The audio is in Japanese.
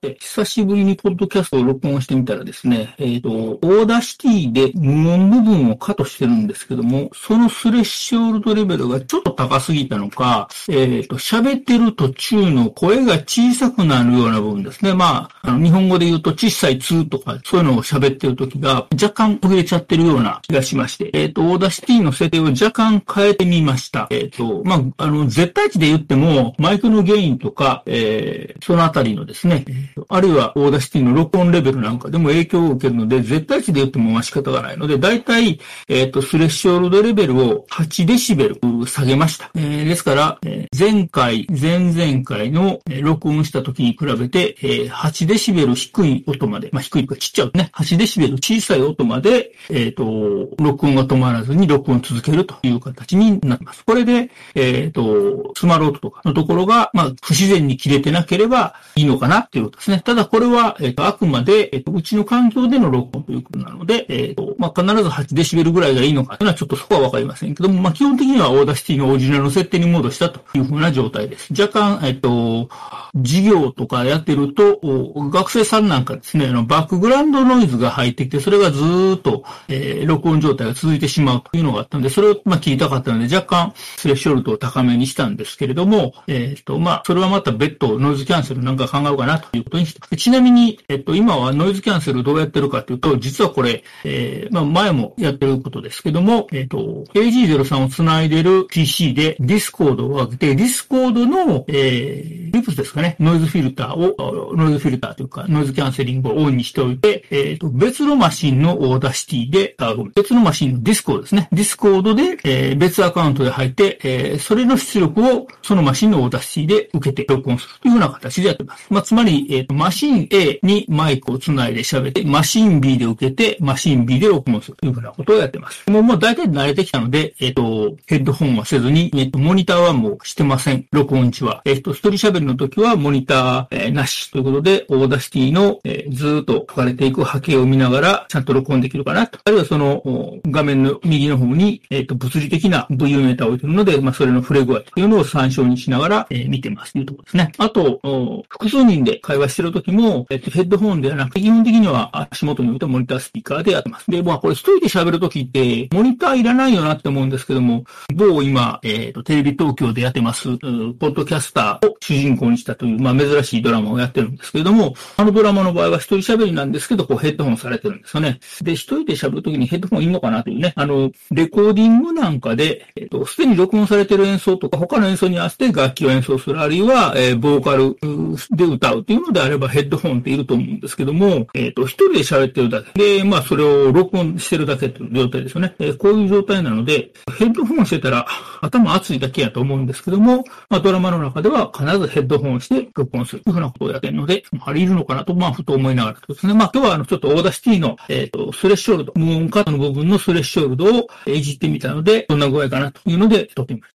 久しぶりにポッドキャストを録音してみたらですね、えっ、ー、と、 Audacity で無音部分をカットしてるんですけども、その threshold level がちょっと高すぎたのか、えっ、ー、と、喋ってる途中の声が小さくなるような部分ですね。まあ、あの、日本語で言うと小さいーとか、そういうのを喋ってる時が若干途切れちゃってるような気がしまして、えっ、ー、と、 Audacity の設定を若干変えてみました。えっ、と、まあ、あの、絶対値で言っても、マイクのゲインとか、えそのあたりのですね、あるいは Audacity の録音レベルなんかでも影響を受けるので、絶対値で言ってもまあ仕方がないので、だいたい、えっ、ー、と、 threshold level を8デシベル下げました。えー、ですから、えー、前回、前々回の、録音した時に比べて、えー、8デシベル低い音まで、まあ低いかちっちゃいね、8デシベル小さい音まで、えっ、ー、と、録音が止まらずに録音続けるという形になります。これで、えっ、ー、と、スマロートとかのところが、まあ不自然に切れてなければいいのかなっていうことですね。ただこれは、えっ、と、あくまで、えっ、と、うちの環境での録音ということなので、えっ、と、まあ、必ず8デシベルぐらいがいいのかというのはちょっとそこはわかりませんけども、まあ、基本的には Audacity のオリジナルの設定に戻したというふうな状態です。若干、えっ、と、授業とかやってると、学生さんなんかですね、あの、バックグラウンドノイズが入ってきて、それがずっと、えー、録音状態が続いてしまうというのがあったので、それを、まあ、切りたかったので、若干、 threshold を高めにしたんですけれども、えっ、と、まあ、それはまた別途ノイズキャンセルなんか考えようかなということにして、ちなみに、えっと、今はノイズキャンセルどうやってるかというと、実はこれ、えー、まあ、前もやってることですけども、えっと、AG03 をつないでる PC でディスコードを上げて、 Discord の、えー、 Krisp ですかね、ノイズフィルターを、ノイズフィルターというか、ノイズキャンセリングをオンにしておいて、えっと、別のマシンの Audacity で、あ、ごめん、別のマシンの Discord ですね。 Discord で、えー、別アカウントで入って、えー、それの出力をそのマシンの Audacity で受けて録音するというふうな形でやってます。まあ、つまり、えっ、と、マシン A にマイクをつないで喋って、マシン B で受けて、マシン B で録音するというふうなことをやってます。もう、もう大体慣れてきたので、えっ、ー、と、ヘッドホンはせずに、えっ、ー、と、モニターはもうしてません。録音時は。えっ、ー、と、一人喋りの時はモニター、えー、なしということで、 Audacity の、えー、ずっと書かれていく波形を見ながら、ちゃんと録音できるかなと。あるいはその、画面の右の方に、えっ、と、物理的な VU メーターを置いてるので、まあ、それの触れ具合というのを参照にしながら、えー、見てますというところですね。あと、複数人で会話してる時も、えっ、と、ヘッドホンではなくて、基本的には足元に置いたモニタースピーカーでやってます。で、まあこれ一人で喋るときって、モニターいらないよなって思うんですけども、某今、えっ、ー、と、テレビ東京でやってます、ポッドキャスターを主人公にしたという、まあ珍しいドラマをやってるんですけれども、あのドラマの場合は一人喋りなんですけど、こうヘッドホンされてるんですよね。で、一人で喋るときにヘッドホンいいのかなというね、あの、レコーディングなんかで、えっ、と、すでに録音されてる演奏とか、他の演奏に合わせて楽器を演奏する、あるいは、えー、ボーカルで歌うっていうのであればヘッドホンっていると思うんですけども、えっ、と、一人で喋ってるだけ。で、まあ、それを録音してるだけという状態ですよね。えー、こういう状態なので、ヘッドホンしてたら頭熱いだけやと思うんですけども、まあ、ドラマの中では必ずヘッドホンヘッドホンして録音するというふうなことをやってるので、あれいるのかなと、まあ、ふと思いながらですね。まあ、今日はあの、ちょっと Audacity の、えっ、ー、と、スレッショールド、無音カットの部分のスレッショールドをいじってみたので、どんな具合かなというので、撮ってみます。